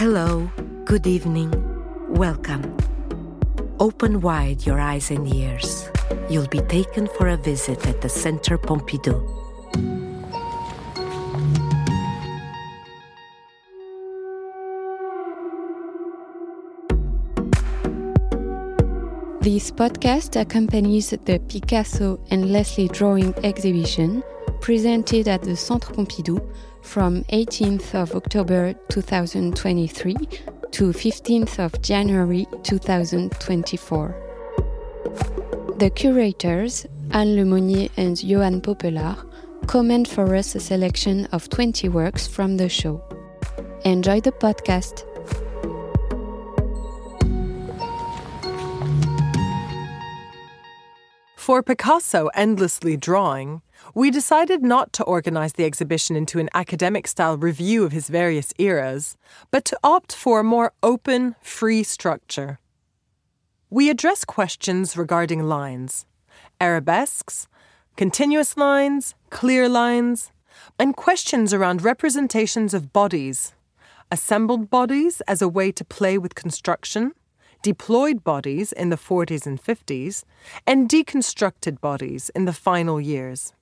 Hello, good evening, welcome. Open wide your eyes and ears. You'll be taken for a visit at the Centre Pompidou. This podcast accompanies the Picasso Endlessly Drawing exhibition presented at the Centre Pompidou from 18th of October 2023 to 15th of January 2024. The curators, Anne Lemonnier and Johan Popelard, comment for us a selection of 20 works from the show. Enjoy the podcast. For Picasso Endlessly Drawing, we decided not to organize the exhibition into an academic style review of his various eras, but to opt for a more open, free structure. We address questions regarding lines, arabesques, continuous lines, clear lines, and questions around representations of bodies, assembled bodies as a way to play with construction, deployed bodies in the 40s and 50s, and deconstructed bodies in the final years.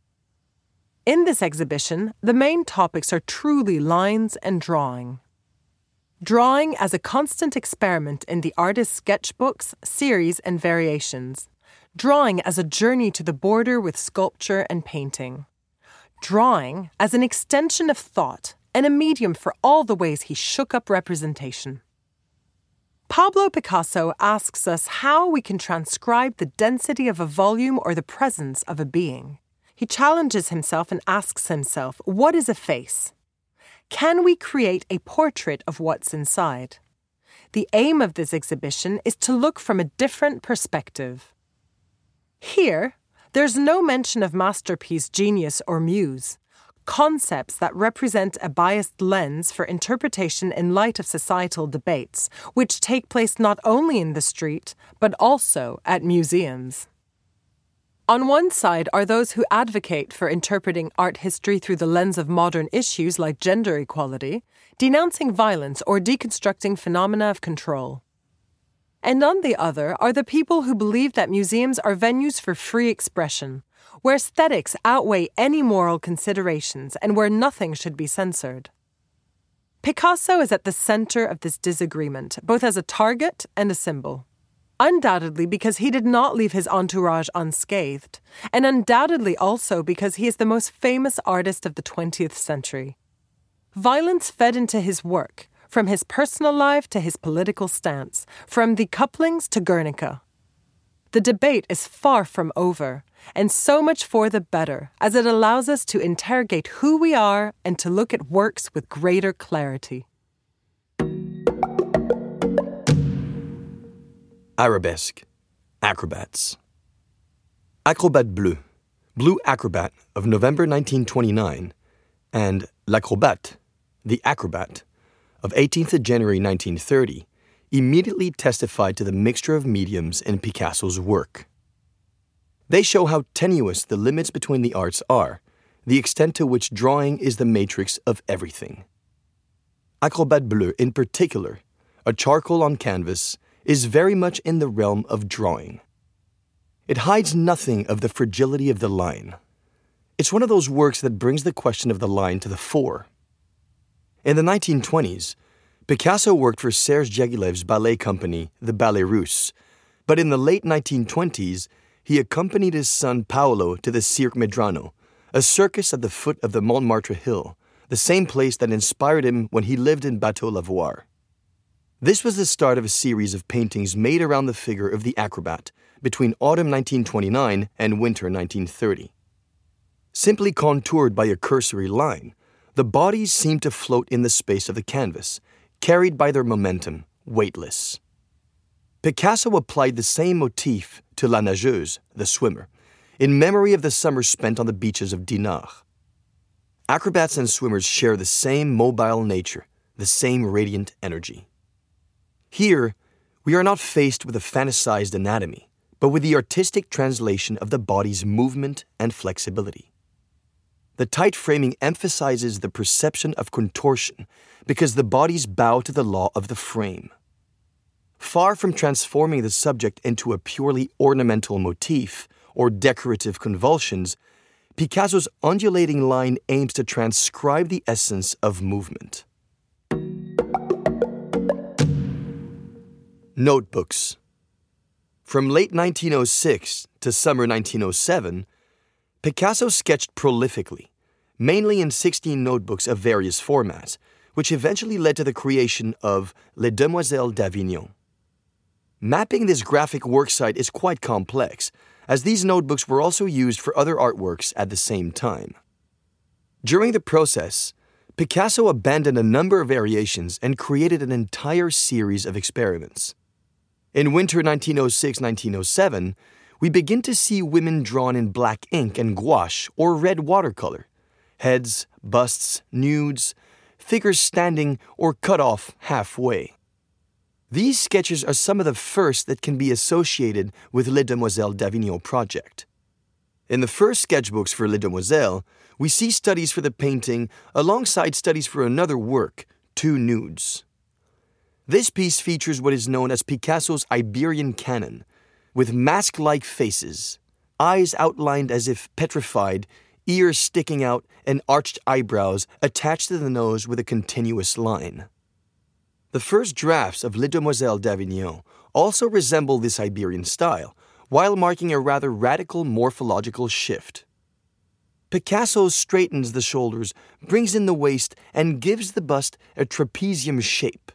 In this exhibition, the main topics are truly lines and drawing. Drawing as a constant experiment in the artist's sketchbooks, series, and variations. Drawing as a journey to the border with sculpture and painting. Drawing as an extension of thought and a medium for all the ways he shook up representation. Pablo Picasso asks us how we can transcribe the density of a volume or the presence of a being. He challenges himself and asks himself, What is a face? Can we create a portrait of what's inside? The aim of this exhibition is to look from a different perspective. Here, there's no mention of masterpiece, genius, or muse, concepts that represent a biased lens for interpretation in light of societal debates, which take place not only in the street, but also at museums. On one side are those who advocate for interpreting art history through the lens of modern issues like gender equality, denouncing violence, or deconstructing phenomena of control. And on the other are the people who believe that museums are venues for free expression, where aesthetics outweigh any moral considerations and where nothing should be censored. Picasso is at the center of this disagreement, both as a target and a symbol. Undoubtedly because he did not leave his entourage unscathed, and undoubtedly also because he is the most famous artist of the 20th century. Violence fed into his work, from his personal life to his political stance, from the couplings to Guernica. The debate is far from over, and so much for the better, as it allows us to interrogate who we are and to look at works with greater clarity. Arabesque, acrobats. Acrobat Bleu, Blue Acrobat of November 1929, and L'Acrobat, The Acrobat, of 18th January 1930, immediately testified to the mixture of mediums in Picasso's work. They show how tenuous the limits between the arts are, the extent to which drawing is the matrix of everything. Acrobat Bleu, in particular, a charcoal on canvas, is very much in the realm of drawing. It hides nothing of the fragility of the line. It's one of those works that brings the question of the line to the fore. In the 1920s, Picasso worked for Serge Diaghilev's ballet company, the Ballet Russe, but in the late 1920s, he accompanied his son Paulo to the Cirque Medrano, a circus at the foot of the Montmartre Hill, the same place that inspired him when he lived in Bateau Lavoir. This was the start of a series of paintings made around the figure of the acrobat between autumn 1929 and winter 1930. Simply contoured by a cursory line, the bodies seemed to float in the space of the canvas, carried by their momentum, weightless. Picasso applied the same motif to La Nageuse, the swimmer, in memory of the summer spent on the beaches of Dinard. Acrobats and swimmers share the same mobile nature, the same radiant energy. Here, we are not faced with a fantasized anatomy, but with the artistic translation of the body's movement and flexibility. the tight framing emphasizes the perception of contortion because the bodies bow to the law of the frame. Far from transforming the subject into a purely ornamental motif or decorative convulsions, Picasso's undulating line aims to transcribe the essence of movement. Notebooks From late 1906 to summer 1907, Picasso sketched prolifically, mainly in 16 notebooks of various formats, which eventually led to the creation of Les Demoiselles d'Avignon. Mapping this graphic worksite is quite complex, as these notebooks were also used for other artworks at the same time. During the process, Picasso abandoned a number of variations and created an entire series of experiments. In winter 1906 1907, we begin to see women drawn in black ink and gouache or red watercolor, heads, busts, nudes, figures standing or cut off halfway. These sketches are some of the first that can be associated with Les Demoiselles d'Avignon project. In the first sketchbooks for Les Demoiselles, we see studies for the painting alongside studies for another work, Two Nudes. This piece features what is known as Picasso's Iberian canon, with mask like faces, eyes outlined as if petrified, ears sticking out, and arched eyebrows attached to the nose with a continuous line. The first drafts of Les Demoiselles d'Avignon also resemble this Iberian style, while marking a rather radical morphological shift. Picasso straightens the shoulders, brings in the waist, and gives the bust a trapezium shape.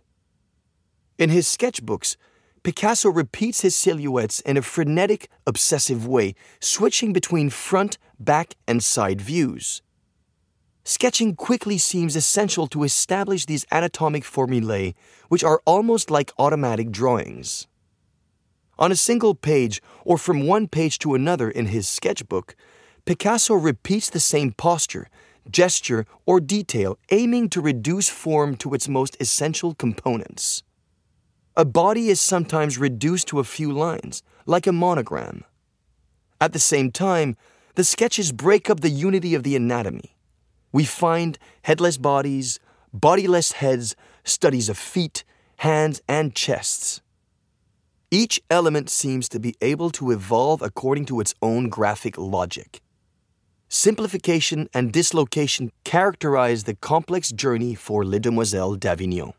In his sketchbooks, Picasso repeats his silhouettes in a frenetic, obsessive way, switching between front, back, and side views. Sketching quickly seems essential to establish these anatomic formulae, which are almost like automatic drawings. On a single page, or from one page to another in his sketchbook, Picasso repeats the same posture, gesture, or detail, aiming to reduce form to its most essential components. A body is sometimes reduced to a few lines, like a monogram. At the same time, the sketches break up the unity of the anatomy we find headless bodies, bodiless heads, studies of feet, hands, and chests. Each element seems to be able to evolve according to its own graphic logic. Simplification and dislocation characterize the complex journey for Les Demoiselles d'Avignon.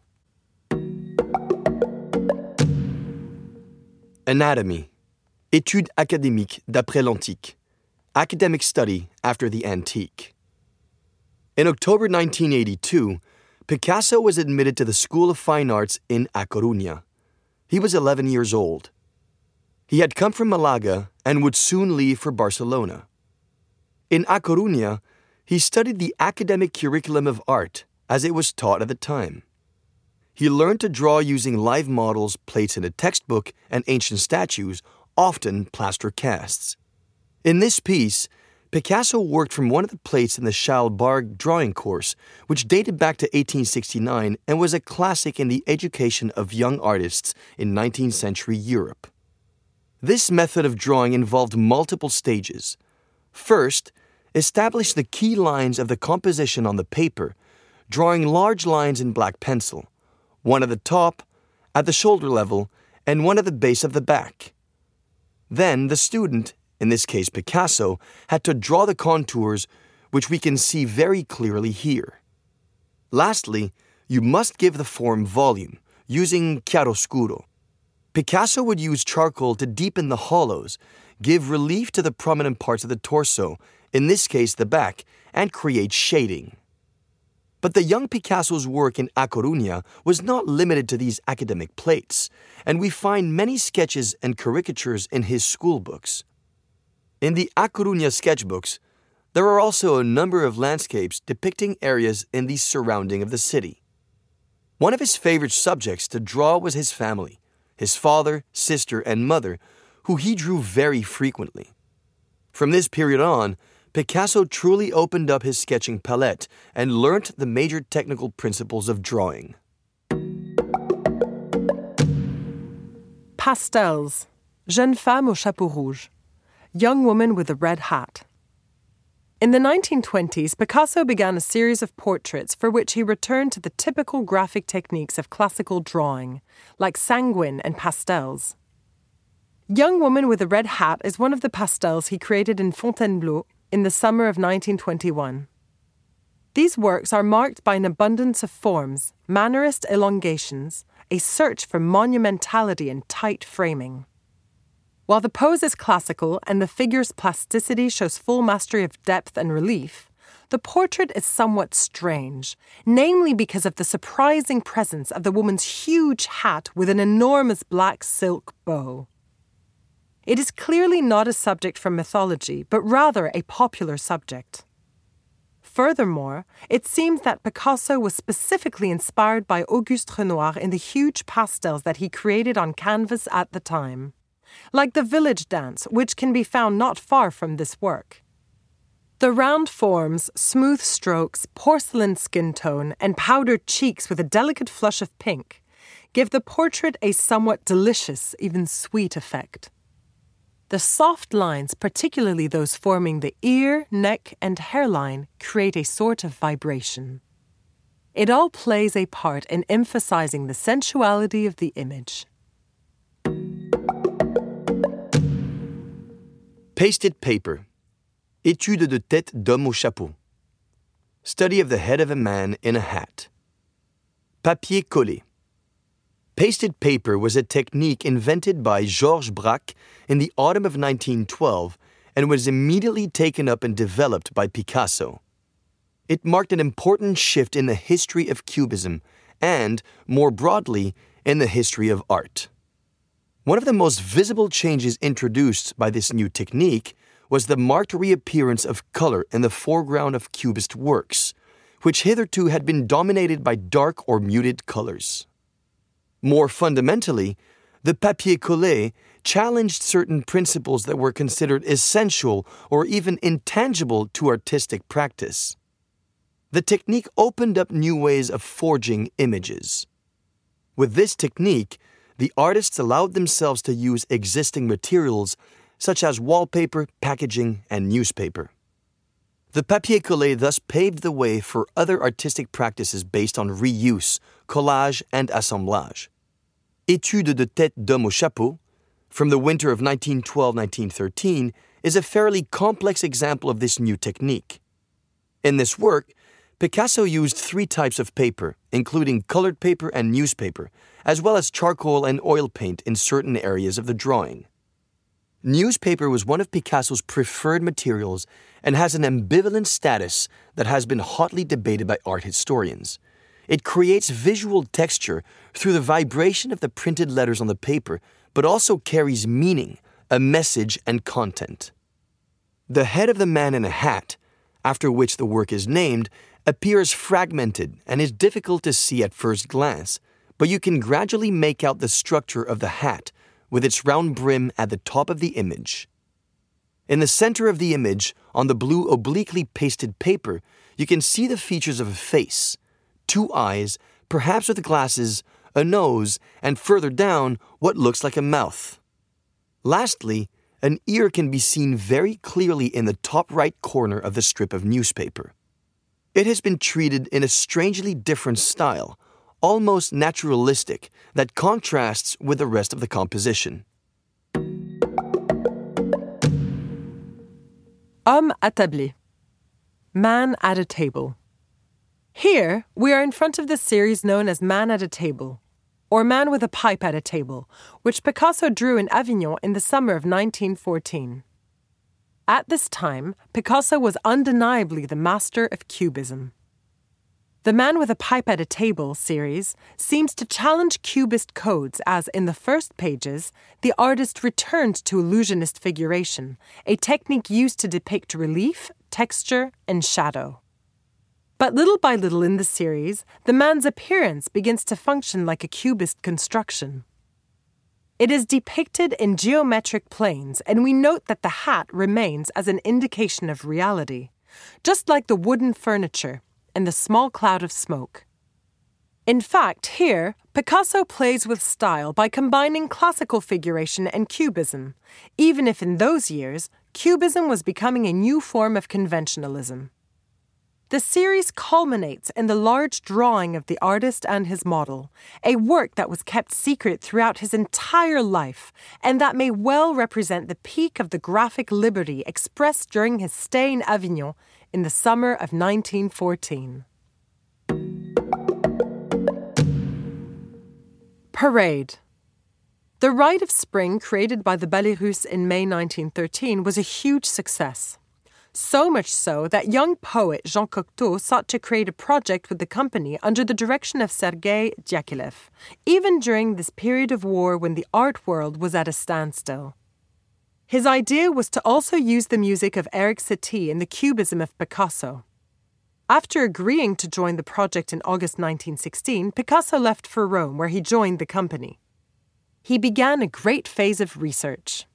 Anatomy Étude académique d'après l'antique. Academic study after the antique. In October 1982, Picasso was admitted to the School of Fine Arts in A Coruña. He was 11 years old. He had come from Malaga and would soon leave for Barcelona. In A Coruña, he studied the academic curriculum of art as it was taught at the time. He learned to draw using live models, plates in a textbook, and ancient statues, often plaster casts. In this piece, Picasso worked from one of the plates in the Charles drawing course, which dated back to 1869 and was a classic in the education of young artists in 19th century Europe. This method of drawing involved multiple stages. First, establish the key lines of the composition on the paper, drawing large lines in black pencil, one at the top, at the shoulder level, and one at the base of the back. Then the student, in this case Picasso, had to draw the contours, which we can see very clearly here. Lastly, you must give the form volume, using chiaroscuro. Picasso would use charcoal to deepen the hollows, give relief to the prominent parts of the torso, in this case the back, and create shading. But the young Picasso's work in A Coruña was not limited to these academic plates, and we find many sketches and caricatures in his school books. In the A Coruña sketchbooks, there are also a number of landscapes depicting areas in the surrounding of the city. One of his favorite subjects to draw was his family, his father, sister, and mother, who he drew very frequently. From this period on, Picasso truly opened up his sketching palette and learnt the major technical principles of drawing. Pastels. Jeune femme au chapeau rouge young woman with a red hat. In the 1920s, Picasso began a series of portraits for which he returned to the typical graphic techniques of classical drawing, like sanguine and pastels. Young Woman with a Red Hat is one of the pastels he created in Fontainebleau in the summer of 1921. These works are marked by an abundance of forms, mannerist elongations, a search for monumentality and tight framing. While the pose is classical and the figure's plasticity shows full mastery of depth and relief, the portrait is somewhat strange, namely because of the surprising presence of the woman's huge hat with an enormous black silk bow. It is clearly not a subject from mythology, but rather a popular subject. Furthermore, it seems that Picasso was specifically inspired by Auguste Renoir in the huge pastels that he created on canvas at the time, like the village dance, which can be found not far from this work. The round forms, smooth strokes, porcelain skin tone, and powdered cheeks with a delicate flush of pink give the portrait a somewhat delicious, even sweet effect. The soft lines, particularly those forming the ear, neck, and hairline, create a sort of vibration. It all plays a part in emphasizing the sensuality of the image. Pasted paper. Étude de tête d'homme au chapeau. Study of the head of a man in a hat. Papier collé. Pasted paper was a technique invented by Georges Braque in the autumn of 1912 and was immediately taken up and developed by Picasso. It marked an important shift in the history of Cubism and, more broadly, in the history of art. One of the most visible changes introduced by this new technique was the marked reappearance of color in the foreground of Cubist works, which hitherto had been dominated by dark or muted colors. More fundamentally, the papier collé challenged certain principles that were considered essential or even intangible to artistic practice. The technique opened up new ways of forging images. With this technique, the artists allowed themselves to use existing materials such as wallpaper, packaging, and newspaper. The papier collé thus paved the way for other artistic practices based on reuse, collage, and assemblage. Étude de tête d'homme au chapeau, from the winter of 1912 1913, is a fairly complex example of this new technique. In this work, Picasso used three types of paper, including colored paper and newspaper, as well as charcoal and oil paint in certain areas of the drawing. Newspaper was one of Picasso's preferred materials and has an ambivalent status that has been hotly debated by art historians. It creates visual texture through the vibration of the printed letters on the paper, but also carries meaning, a message, and content. The head of the man in a hat, after which the work is named, appears fragmented and is difficult to see at first glance, but you can gradually make out the structure of the hat with its round brim at the top of the image. In the center of the image, on the blue obliquely pasted paper, you can see the features of a face, two eyes, perhaps with glasses, a nose, and further down, what looks like a mouth. Lastly, an ear can be seen very clearly in the top right corner of the strip of newspaper. It has been treated in a strangely different style, almost naturalistic, that contrasts with the rest of the composition. Homme attablé. Man at a table. Here, we are in front of the series known as Man at a Table, or Man with a Pipe at a Table, which Picasso drew in Avignon in the summer of 1914. At this time, Picasso was undeniably the master of Cubism. The Man with a Pipe at a Table series seems to challenge Cubist codes as, in the first pages, the artist returned to illusionist figuration, a technique used to depict relief, texture, and shadow. But little by little in the series, the man's appearance begins to function like a cubist construction. It is depicted in geometric planes, and we note that the hat remains as an indication of reality, just like the wooden furniture and the small cloud of smoke. In fact, here, Picasso plays with style by combining classical figuration and cubism, even if in those years, Cubism was becoming a new form of conventionalism. The series culminates in the large drawing of the artist and his model, a work that was kept secret throughout his entire life and that may well represent the peak of the graphic liberty expressed during his stay in Avignon in the summer of 1914. Parade. The Rite of Spring, created by the Ballet Russe in May 1913, was a huge success. So much so that young poet Jean Cocteau sought to create a project with the company under the direction of Sergei Diaghilev, even during this period of war when the art world was at a standstill. His idea was to also use the music of Erik Satie in the cubism of Picasso. After agreeing to join the project in August 1916, Picasso left for Rome, where he joined the company. He began a great phase of research.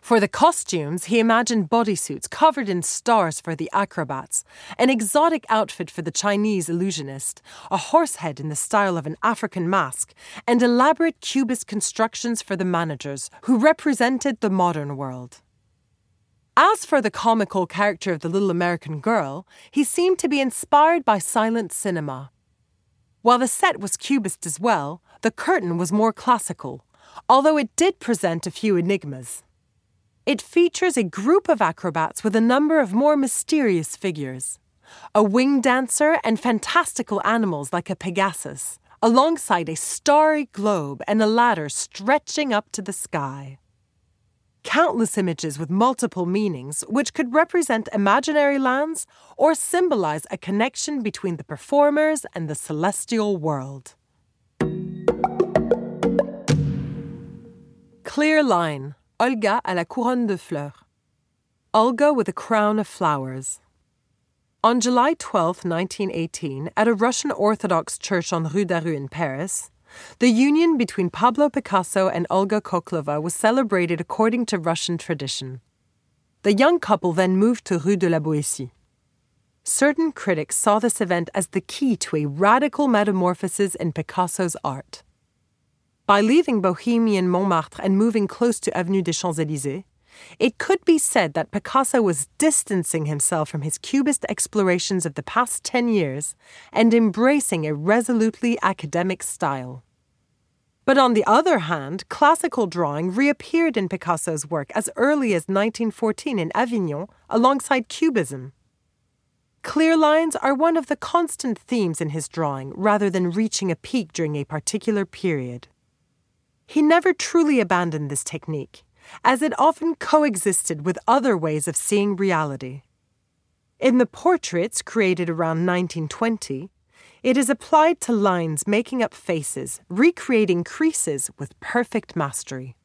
For the costumes, he imagined bodysuits covered in stars for the acrobats, an exotic outfit for the Chinese illusionist, a horse head in the style of an African mask, and elaborate cubist constructions for the managers, who represented the modern world. As for the comical character of the little American girl, he seemed to be inspired by silent cinema. While the set was cubist as well, the curtain was more classical, although it did present a few enigmas. It features a group of acrobats with a number of more mysterious figures a winged dancer and fantastical animals like a Pegasus, alongside a starry globe and a ladder stretching up to the sky. Countless images with multiple meanings, which could represent imaginary lands or symbolize a connection between the performers and the celestial world. Clear line. Olga à la couronne de fleurs. Olga with a crown of flowers. On July 12, 1918, at a Russian Orthodox church on Rue Daru in Paris, the union between Pablo Picasso and Olga Khokhlova was celebrated according to Russian tradition. The young couple then moved to Rue de la Boétie. Certain critics saw this event as the key to a radical metamorphosis in Picasso's art. By leaving Bohemian Montmartre and moving close to Avenue des Champs Elysees, it could be said that Picasso was distancing himself from his Cubist explorations of the past 10 years and embracing a resolutely academic style. But on the other hand, classical drawing reappeared in Picasso's work as early as 1914 in Avignon alongside Cubism. Clear lines are one of the constant themes in his drawing rather than reaching a peak during a particular period. He never truly abandoned this technique, as it often coexisted with other ways of seeing reality. In the portraits created around 1920, it is applied to lines making up faces, recreating creases with perfect mastery.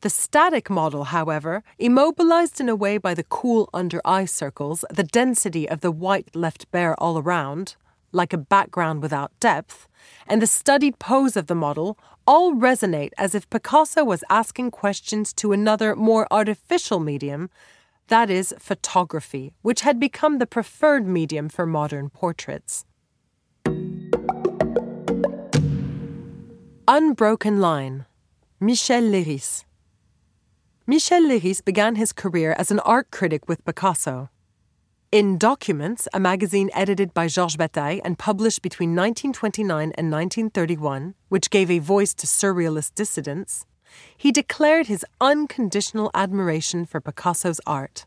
The static model, however, immobilized in a way by the cool under eye circles, the density of the white left bare all around, like a background without depth, and the studied pose of the model all resonate as if Picasso was asking questions to another, more artificial medium, that is, photography, which had become the preferred medium for modern portraits. Unbroken Line Michel Leiris Michel Leiris began his career as an art critic with Picasso. In Documents, a magazine edited by Georges Bataille and published between 1929 and 1931, which gave a voice to surrealist dissidents, he declared his unconditional admiration for Picasso's art.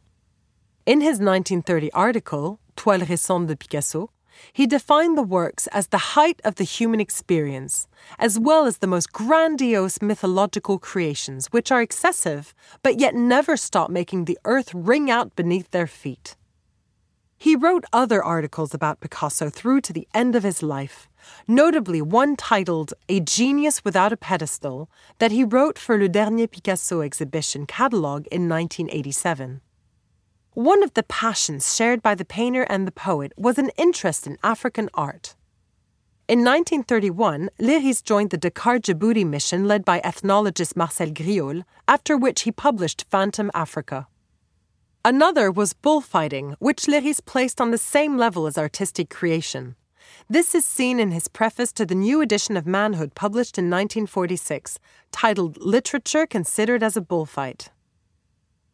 In his 1930 article, Toiles récentes de Picasso, he defined the works as the height of the human experience, as well as the most grandiose mythological creations, which are excessive, but yet never stop making the earth ring out beneath their feet. He wrote other articles about Picasso through to the end of his life, notably one titled A Genius Without a Pedestal that he wrote for Le Dernier Picasso exhibition catalogue in 1987. One of the passions shared by the painter and the poet was an interest in African art. In 1931, Leiris joined the Dakar Djibouti mission led by ethnologist Marcel Griaule, after which he published Phantom Africa. Another was bullfighting, which Leiris placed on the same level as artistic creation. This is seen in his preface to the new edition of Manhood published in 1946, titled Literature Considered as a Bullfight.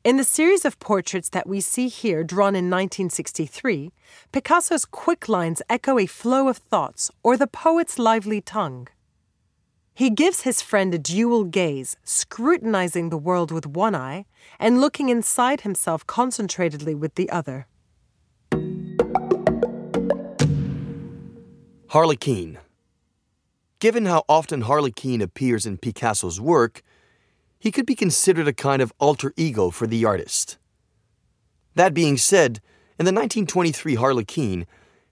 In the series of portraits that we see here, drawn in 1963, Picasso's quick lines echo a flow of thoughts or the poet's lively tongue. He gives his friend a dual gaze, scrutinizing the world with one eye and looking inside himself concentratedly with the other. Harlequin. Given how often Harlequin appears in Picasso's work, he could be considered a kind of alter ego for the artist. That being said, in the 1923 Harlequin,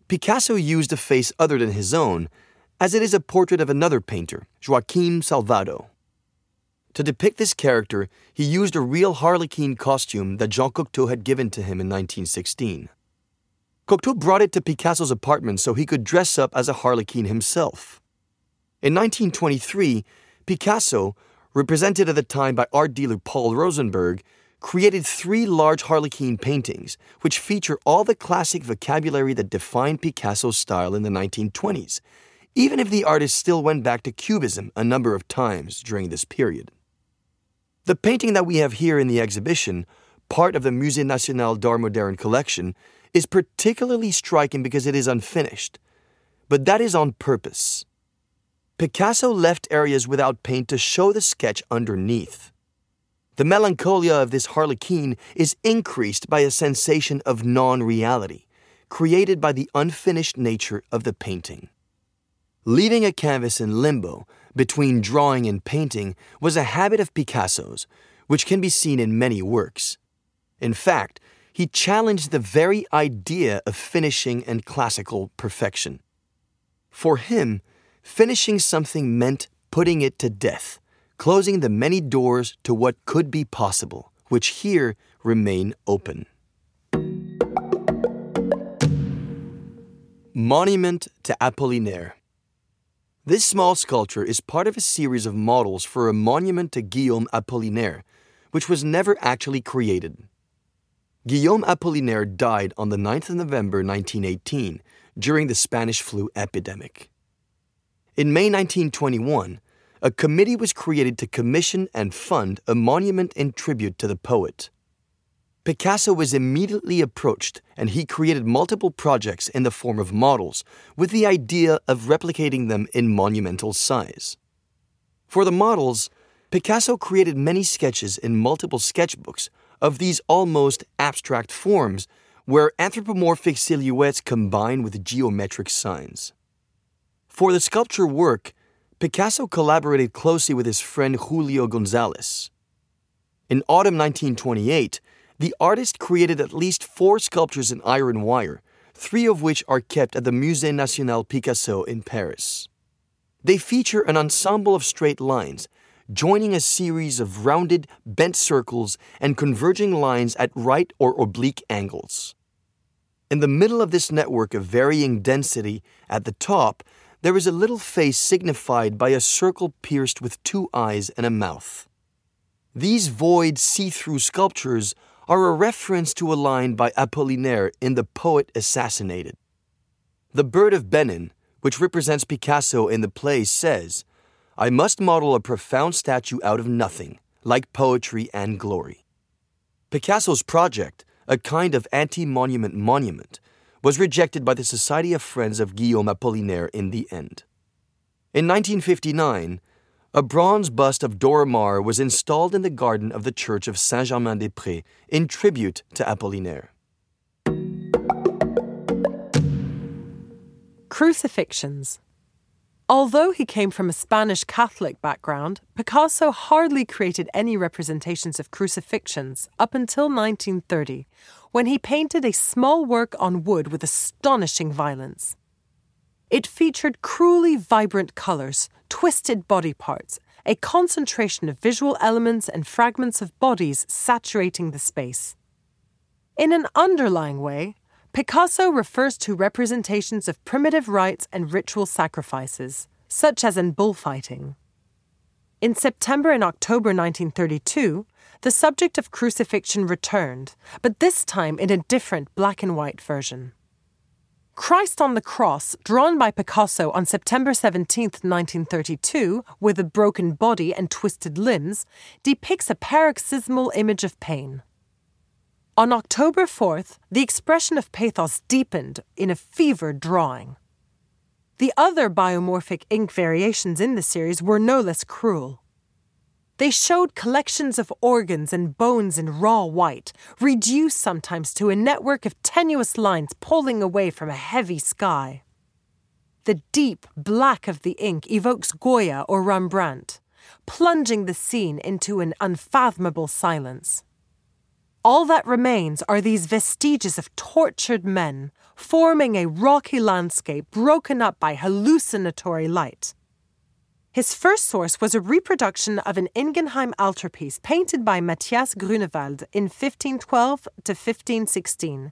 Picasso used a face other than his own as it is a portrait of another painter, Joaquim Salvado. To depict this character, he used a real harlequin costume that Jean Cocteau had given to him in 1916. Cocteau brought it to Picasso's apartment so he could dress up as a harlequin himself. In 1923, Picasso, represented at the time by art dealer Paul Rosenberg, created three large harlequin paintings, which feature all the classic vocabulary that defined Picasso's style in the 1920s, even if the artist still went back to Cubism a number of times during this period. The painting that we have here in the exhibition, part of the Musée National d'Art Moderne collection, is particularly striking because it is unfinished. But that is on purpose. Picasso left areas without paint to show the sketch underneath. The melancholia of this harlequin is increased by a sensation of non reality, created by the unfinished nature of the painting. Leaving a canvas in limbo between drawing and painting was a habit of Picasso's, which can be seen in many works. In fact, he challenged the very idea of finishing and classical perfection. For him, finishing something meant putting it to death, closing the many doors to what could be possible, which here remain open. Monument to Apollinaire. This small sculpture is part of a series of models for a monument to Guillaume Apollinaire, which was never actually created. Guillaume Apollinaire died on the 9th of November 1918 during the Spanish flu epidemic. In May 1921, a committee was created to commission and fund a monument in tribute to the poet. Picasso was immediately approached and he created multiple projects in the form of models with the idea of replicating them in monumental size. For the models, Picasso created many sketches in multiple sketchbooks of these almost abstract forms where anthropomorphic silhouettes combine with geometric signs. For the sculpture work, Picasso collaborated closely with his friend Julio Gonzalez. In autumn 1928, the artist created at least four sculptures in iron wire, three of which are kept at the Musée National Picasso in Paris. They feature an ensemble of straight lines, joining a series of rounded, bent circles and converging lines at right or oblique angles. In the middle of this network of varying density, at the top, there is a little face signified by a circle pierced with two eyes and a mouth. These void see through sculptures are a reference to a line by Apollinaire in The Poet Assassinated. The bird of Benin, which represents Picasso in the play, says, I must model a profound statue out of nothing, like poetry and glory. Picasso's project, a kind of anti monument monument, was rejected by the Society of Friends of Guillaume Apollinaire in the end. In 1959, a bronze bust of Dora Maar was installed in the garden of the church of Saint Germain des Prés in tribute to Apollinaire. Crucifixions. Although he came from a Spanish Catholic background, Picasso hardly created any representations of crucifixions up until 1930, when he painted a small work on wood with astonishing violence. It featured cruelly vibrant colors, twisted body parts, a concentration of visual elements and fragments of bodies saturating the space. In an underlying way, Picasso refers to representations of primitive rites and ritual sacrifices, such as in bullfighting. In September and October 1932, the subject of crucifixion returned, but this time in a different black and white version. Christ on the Cross, drawn by Picasso on September 17, 1932, with a broken body and twisted limbs, depicts a paroxysmal image of pain. On October 4th, the expression of pathos deepened in a fevered drawing. The other biomorphic ink variations in the series were no less cruel. They showed collections of organs and bones in raw white, reduced sometimes to a network of tenuous lines pulling away from a heavy sky. The deep black of the ink evokes Goya or Rembrandt, plunging the scene into an unfathomable silence. All that remains are these vestiges of tortured men, forming a rocky landscape broken up by hallucinatory light. His first source was a reproduction of an Isenheim altarpiece painted by Matthias Grunewald in 1512 to 1516.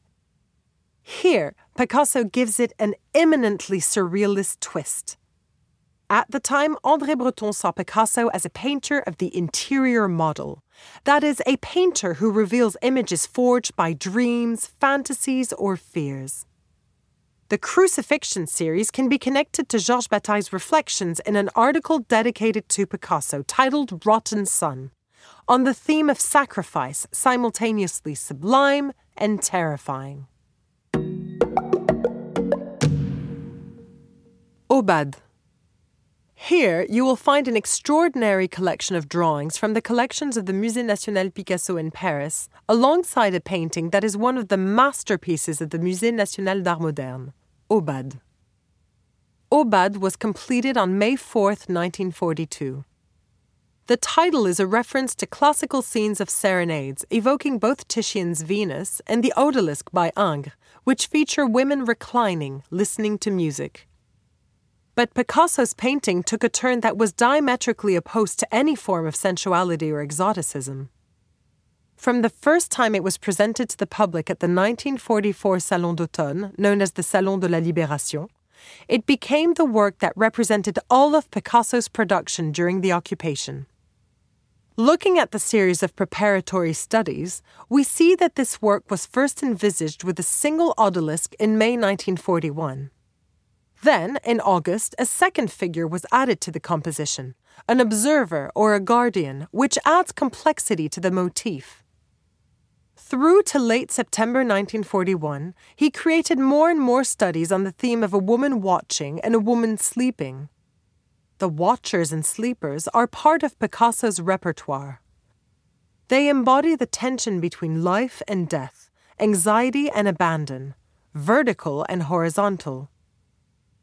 Here, Picasso gives it an eminently surrealist twist. At the time, André Breton saw Picasso as a painter of the interior model. That is, a painter who reveals images forged by dreams, fantasies, or fears. The Crucifixion series can be connected to Georges Bataille's reflections in an article dedicated to Picasso titled Rotten Sun, on the theme of sacrifice, simultaneously sublime and terrifying. Aubade. Here, you will find an extraordinary collection of drawings from the collections of the Musée National Picasso in Paris, alongside a painting that is one of the masterpieces of the Musée National d'Art Moderne, Aubade. Aubade was completed on May 4, 1942. The title is a reference to classical scenes of serenades, evoking both Titian's Venus and the Odalisque by Ingres, which feature women reclining, listening to music. But Picasso's painting took a turn that was diametrically opposed to any form of sensuality or exoticism. From the first time it was presented to the public at the 1944 Salon d'automne, known as the Salon de la Libération, it became the work that represented all of Picasso's production during the occupation. Looking at the series of preparatory studies, we see that this work was first envisaged with a single odalisque in May 1941. Then, in August, a second figure was added to the composition an observer or a guardian, which adds complexity to the motif. Through to late September 1941, he created more and more studies on the theme of a woman watching and a woman sleeping. The watchers and sleepers are part of Picasso's repertoire. They embody the tension between life and death, anxiety and abandon, vertical and horizontal.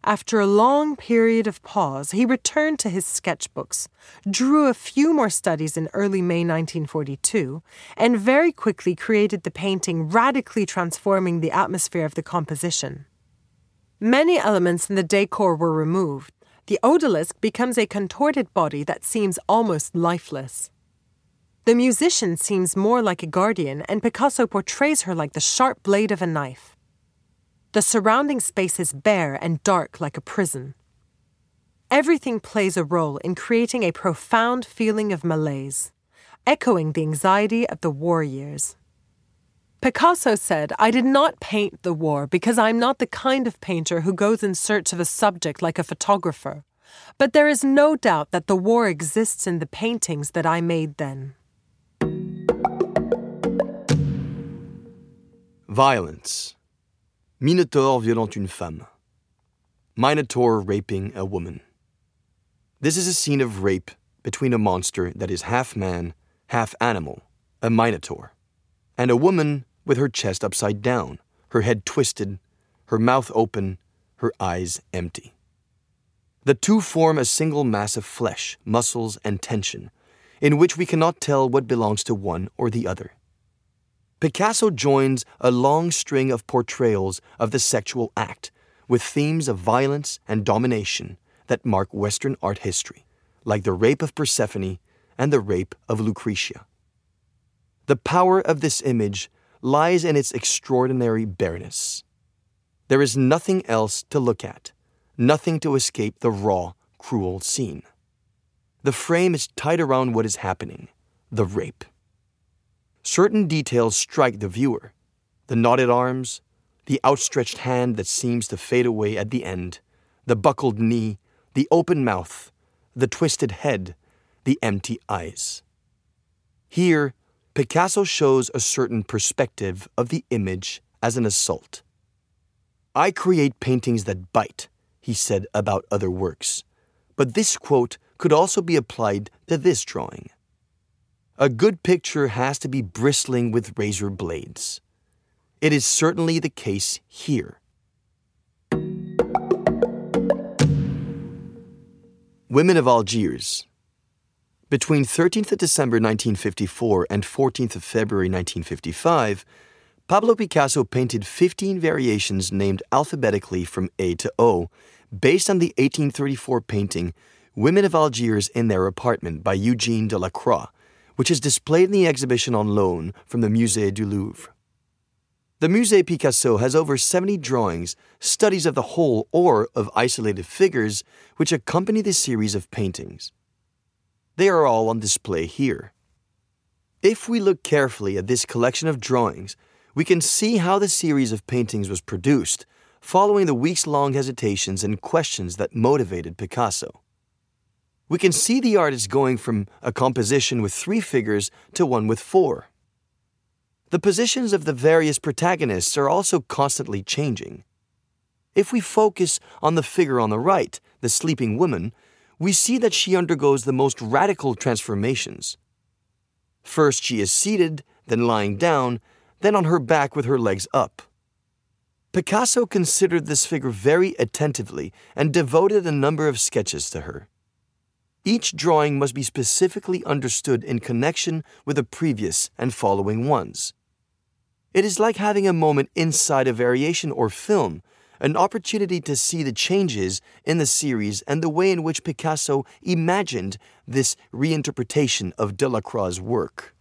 After a long period of pause, he returned to his sketchbooks, drew a few more studies in early May 1942, and very quickly created the painting, radically transforming the atmosphere of the composition. Many elements in the decor were removed. The odalisque becomes a contorted body that seems almost lifeless. The musician seems more like a guardian, and Picasso portrays her like the sharp blade of a knife. The surrounding space is bare and dark like a prison. Everything plays a role in creating a profound feeling of malaise, echoing the anxiety of the war years. Picasso said, I did not paint the war because I am not the kind of painter who goes in search of a subject like a photographer. But there is no doubt that the war exists in the paintings that I made then. Violence. Minotaur violant une femme. Minotaur raping a woman. This is a scene of rape between a monster that is half man, half animal, a minotaur, and a woman with her chest upside down, her head twisted, her mouth open, her eyes empty. The two form a single mass of flesh, muscles, and tension, in which we cannot tell what belongs to one or the other. Picasso joins a long string of portrayals of the sexual act with themes of violence and domination that mark Western art history, like the rape of Persephone and the rape of Lucretia. The power of this image lies in its extraordinary bareness. There is nothing else to look at, nothing to escape the raw, cruel scene. The frame is tight around what is happening the rape certain details strike the viewer the knotted arms, the outstretched hand that seems to fade away at the end, the buckled knee, the open mouth, the twisted head, the empty eyes. Here, Picasso shows a certain perspective of the image as an assault. I create paintings that bite, he said about other works. But this quote could also be applied to this drawing. A good picture has to be bristling with razor blades. It is certainly the case here. Women of Algiers. Between 13th of December 1954 and 14th of February 1955, Pablo Picasso painted 15 variations named alphabetically from A to O, based on the 1834 painting Women of Algiers in Their Apartment by Eugene Delacroix, which is displayed in the exhibition on loan from the Musée du Louvre. The Musée Picasso has over 70 drawings, studies of the whole or of isolated figures, which accompany the series of paintings. They are all on display here. If we look carefully at this collection of drawings, we can see how the series of paintings was produced, following the weeks long hesitations and questions that motivated Picasso. We can see the artist going from a composition with three figures to one with four. The positions of the various protagonists are also constantly changing. If we focus on the figure on the right, the sleeping woman, we see that she undergoes the most radical transformations. First, she is seated, then lying down, then on her back with her legs up. Picasso considered this figure very attentively and devoted a number of sketches to her. Each drawing must be specifically understood in connection with the previous and following ones. It is like having a moment inside a variation or film, an opportunity to see the changes in the series and the way in which Picasso imagined this reinterpretation of Delacroix's work.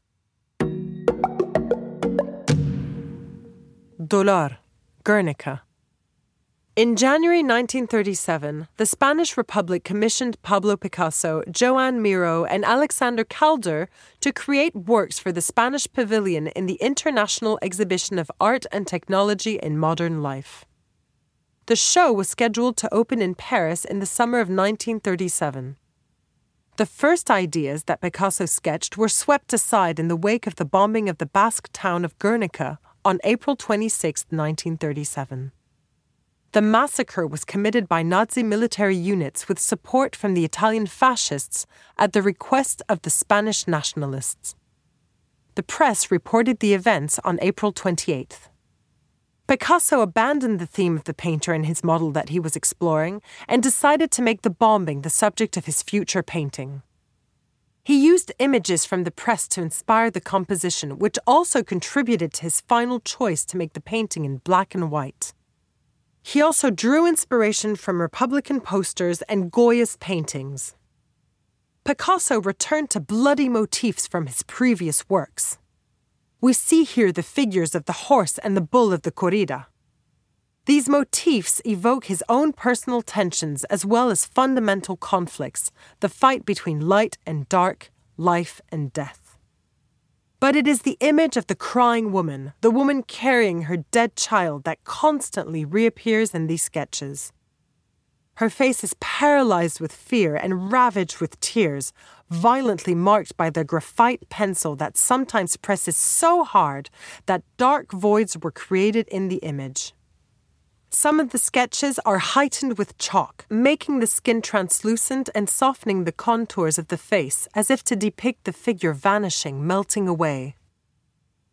Dolor, Guernica. In January 1937, the Spanish Republic commissioned Pablo Picasso, Joan Miró, and Alexander Calder to create works for the Spanish Pavilion in the International Exhibition of Art and Technology in Modern Life. The show was scheduled to open in Paris in the summer of 1937. The first ideas that Picasso sketched were swept aside in the wake of the bombing of the Basque town of Guernica on April 26, 1937. The massacre was committed by Nazi military units with support from the Italian fascists at the request of the Spanish nationalists. The press reported the events on April 28th. Picasso abandoned the theme of the painter in his model that he was exploring and decided to make the bombing the subject of his future painting. He used images from the press to inspire the composition, which also contributed to his final choice to make the painting in black and white. He also drew inspiration from Republican posters and Goya's paintings. Picasso returned to bloody motifs from his previous works. We see here the figures of the horse and the bull of the corrida. These motifs evoke his own personal tensions as well as fundamental conflicts, the fight between light and dark, life and death. But it is the image of the crying woman, the woman carrying her dead child, that constantly reappears in these sketches. Her face is paralyzed with fear and ravaged with tears, violently marked by the graphite pencil that sometimes presses so hard that dark voids were created in the image. Some of the sketches are heightened with chalk, making the skin translucent and softening the contours of the face as if to depict the figure vanishing, melting away.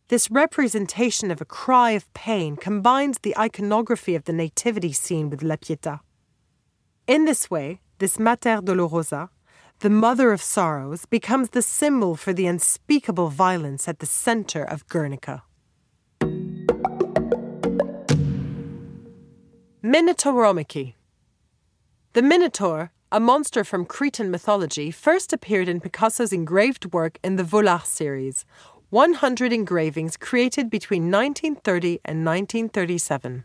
This representation of a cry of pain combines the iconography of the nativity scene with La Pietà. In this way, this Mater Dolorosa, the Mother of Sorrows, becomes the symbol for the unspeakable violence at the center of Guernica. Minotauromachy. The Minotaur, a monster from Cretan mythology, first appeared in Picasso's engraved work in the Vollard series, 100 engravings created between 1930 and 1937.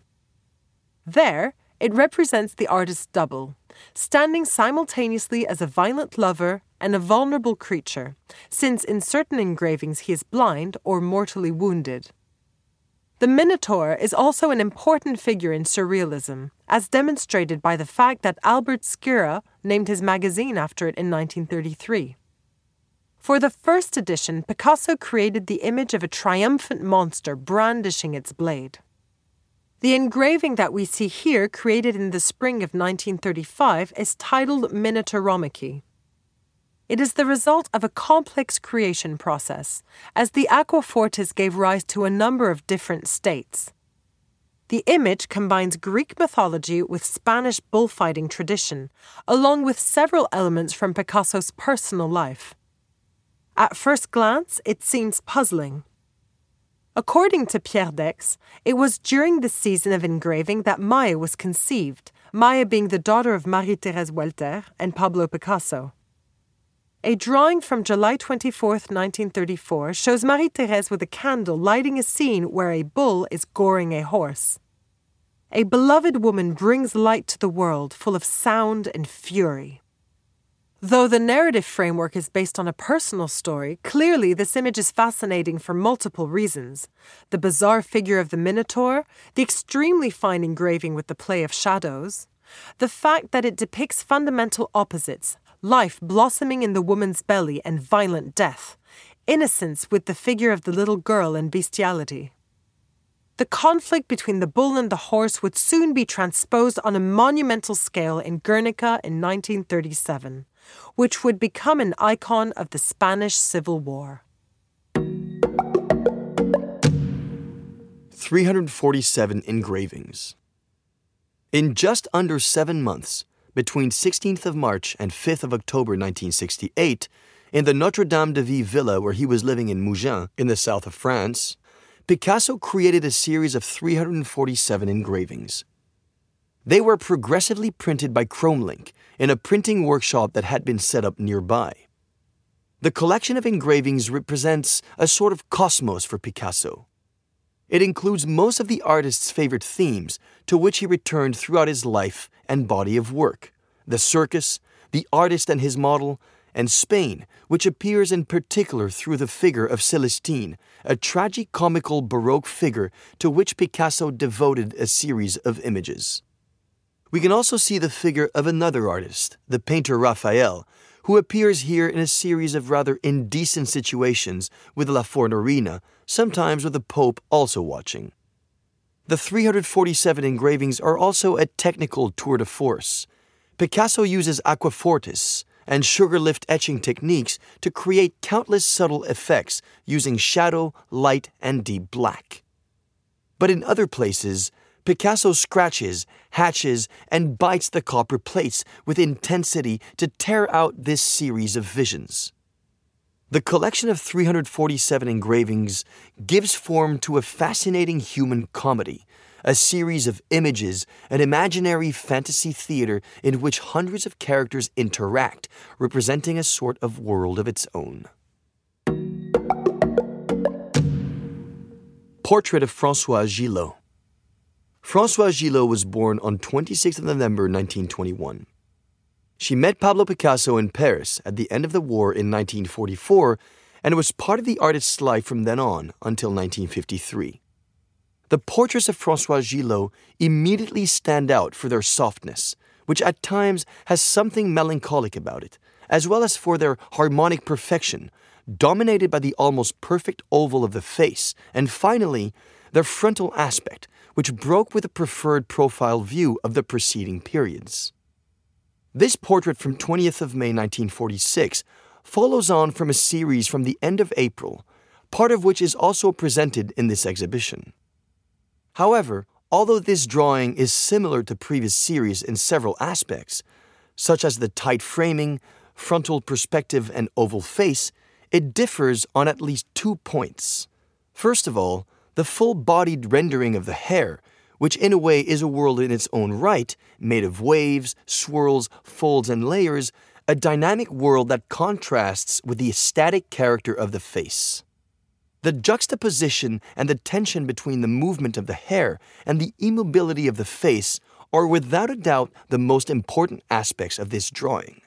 There, it represents the artist's double, standing simultaneously as a violent lover and a vulnerable creature, since in certain engravings he is blind or mortally wounded. The Minotaur is also an important figure in Surrealism, as demonstrated by the fact that Albert Skira named his magazine after it in 1933. For the first edition, Picasso created the image of a triumphant monster brandishing its blade. The engraving that we see here, created in the spring of 1935, is titled Minotauromachy. It is the result of a complex creation process, as the aquafortis gave rise to a number of different states. The image combines Greek mythology with Spanish bullfighting tradition, along with several elements from Picasso's personal life. At first glance, it seems puzzling. According to Pierre Daix, it was during the season of engraving that Maya was conceived, Maya being the daughter of Marie Therese Walter and Pablo Picasso. A drawing from July 24, 1934, shows Marie Therese with a candle lighting a scene where a bull is goring a horse. A beloved woman brings light to the world full of sound and fury. Though the narrative framework is based on a personal story, clearly this image is fascinating for multiple reasons. The bizarre figure of the Minotaur, the extremely fine engraving with the play of shadows, the fact that it depicts fundamental opposites life blossoming in the woman's belly and violent death, innocence with the figure of the little girl and bestiality. The conflict between the bull and the horse would soon be transposed on a monumental scale in Guernica in 1937 which would become an icon of the Spanish Civil War. 347 engravings. In just under seven months, between 16th of March and 5th of October 1968, in the Notre Dame de Vie villa where he was living in Mougins, in the south of France, Picasso created a series of 347 engravings. They were progressively printed by Crommelynck in a printing workshop that had been set up nearby. The collection of engravings represents a sort of cosmos for Picasso. It includes most of the artist's favorite themes to which he returned throughout his life and body of work the circus, the artist and his model, and Spain, which appears in particular through the figure of Celestine, a tragicomical Baroque figure to which Picasso devoted a series of images. We can also see the figure of another artist, the painter Raphael, who appears here in a series of rather indecent situations with La Fornarina, sometimes with the Pope also watching. The 347 engravings are also a technical tour de force. Picasso uses aquafortis and sugar lift etching techniques to create countless subtle effects using shadow, light, and deep black. But in other places, Picasso scratches, hatches, and bites the copper plates with intensity to tear out this series of visions. The collection of 347 engravings gives form to a fascinating human comedy, a series of images, an imaginary fantasy theater in which hundreds of characters interact, representing a sort of world of its own. Portrait of Françoise Gilot. Françoise Gilot was born on 26 November 1921. She met Pablo Picasso in Paris at the end of the war in 1944 and was part of the artist's life from then on until 1953. The portraits of Françoise Gilot immediately stand out for their softness, which at times has something melancholic about it, as well as for their harmonic perfection, dominated by the almost perfect oval of the face, and finally, their frontal aspect, which broke with the preferred profile view of the preceding periods. This portrait from 20th of May 1946 follows on from a series from the end of April, part of which is also presented in this exhibition. However, although this drawing is similar to previous series in several aspects, such as the tight framing, frontal perspective, and oval face, it differs on at least two points. First of all, the full bodied rendering of the hair, which in a way is a world in its own right, made of waves, swirls, folds, and layers, a dynamic world that contrasts with the static character of the face. The juxtaposition and the tension between the movement of the hair and the immobility of the face are without a doubt the most important aspects of this drawing.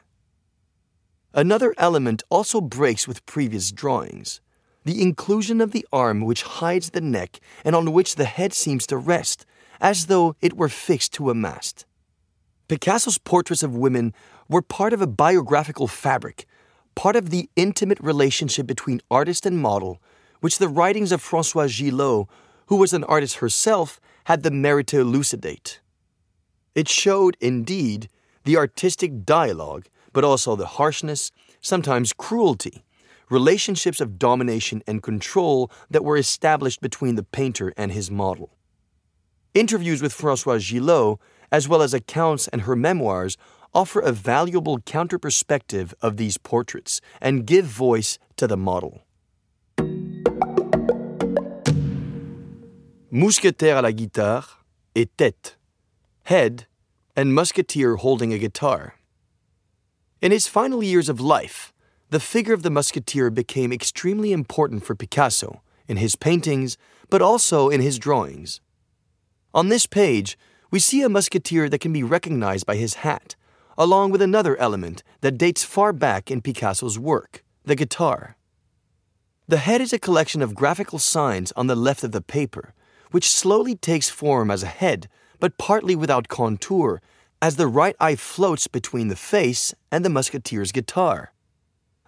Another element also breaks with previous drawings the inclusion of the arm which hides the neck and on which the head seems to rest, as though it were fixed to a mast. Picasso's portraits of women were part of a biographical fabric, part of the intimate relationship between artist and model, which the writings of Françoise Gilot, who was an artist herself, had the merit to elucidate. It showed, indeed, the artistic dialogue, but also the harshness, sometimes cruelty, relationships of domination and control that were established between the painter and his model. Interviews with Françoise Gilot, as well as accounts and her memoirs, offer a valuable counter perspective of these portraits and give voice to the model. Mousquetaire à la guitare et tête, head, and musketeer holding a guitar. In his final years of life, the figure of the musketeer became extremely important for Picasso in his paintings, but also in his drawings. On this page, we see a musketeer that can be recognized by his hat, along with another element that dates far back in Picasso's work the guitar. The head is a collection of graphical signs on the left of the paper, which slowly takes form as a head, but partly without contour, as the right eye floats between the face and the musketeer's guitar.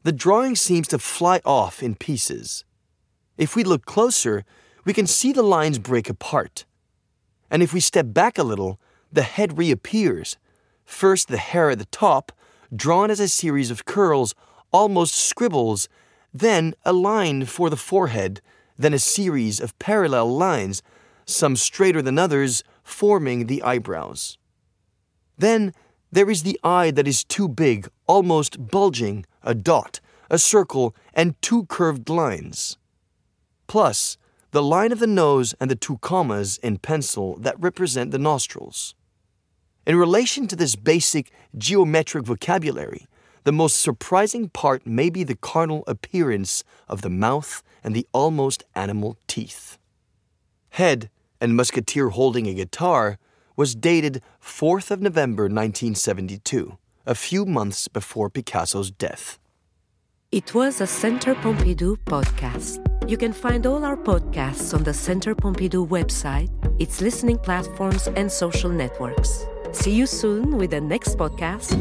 The drawing seems to fly off in pieces. If we look closer, we can see the lines break apart. And if we step back a little, the head reappears. First, the hair at the top, drawn as a series of curls, almost scribbles, then a line for the forehead, then a series of parallel lines, some straighter than others, forming the eyebrows. Then there is the eye that is too big, almost bulging, a dot, a circle, and two curved lines. Plus, the line of the nose and the two commas in pencil that represent the nostrils. In relation to this basic geometric vocabulary, the most surprising part may be the carnal appearance of the mouth and the almost animal teeth. Head and musketeer holding a guitar was dated 4th of November 1972, a few months before Picasso's death. It was a Centre Pompidou podcast. You can find all our podcasts on the Centre Pompidou website, its listening platforms, and social networks. See you soon with the next podcast.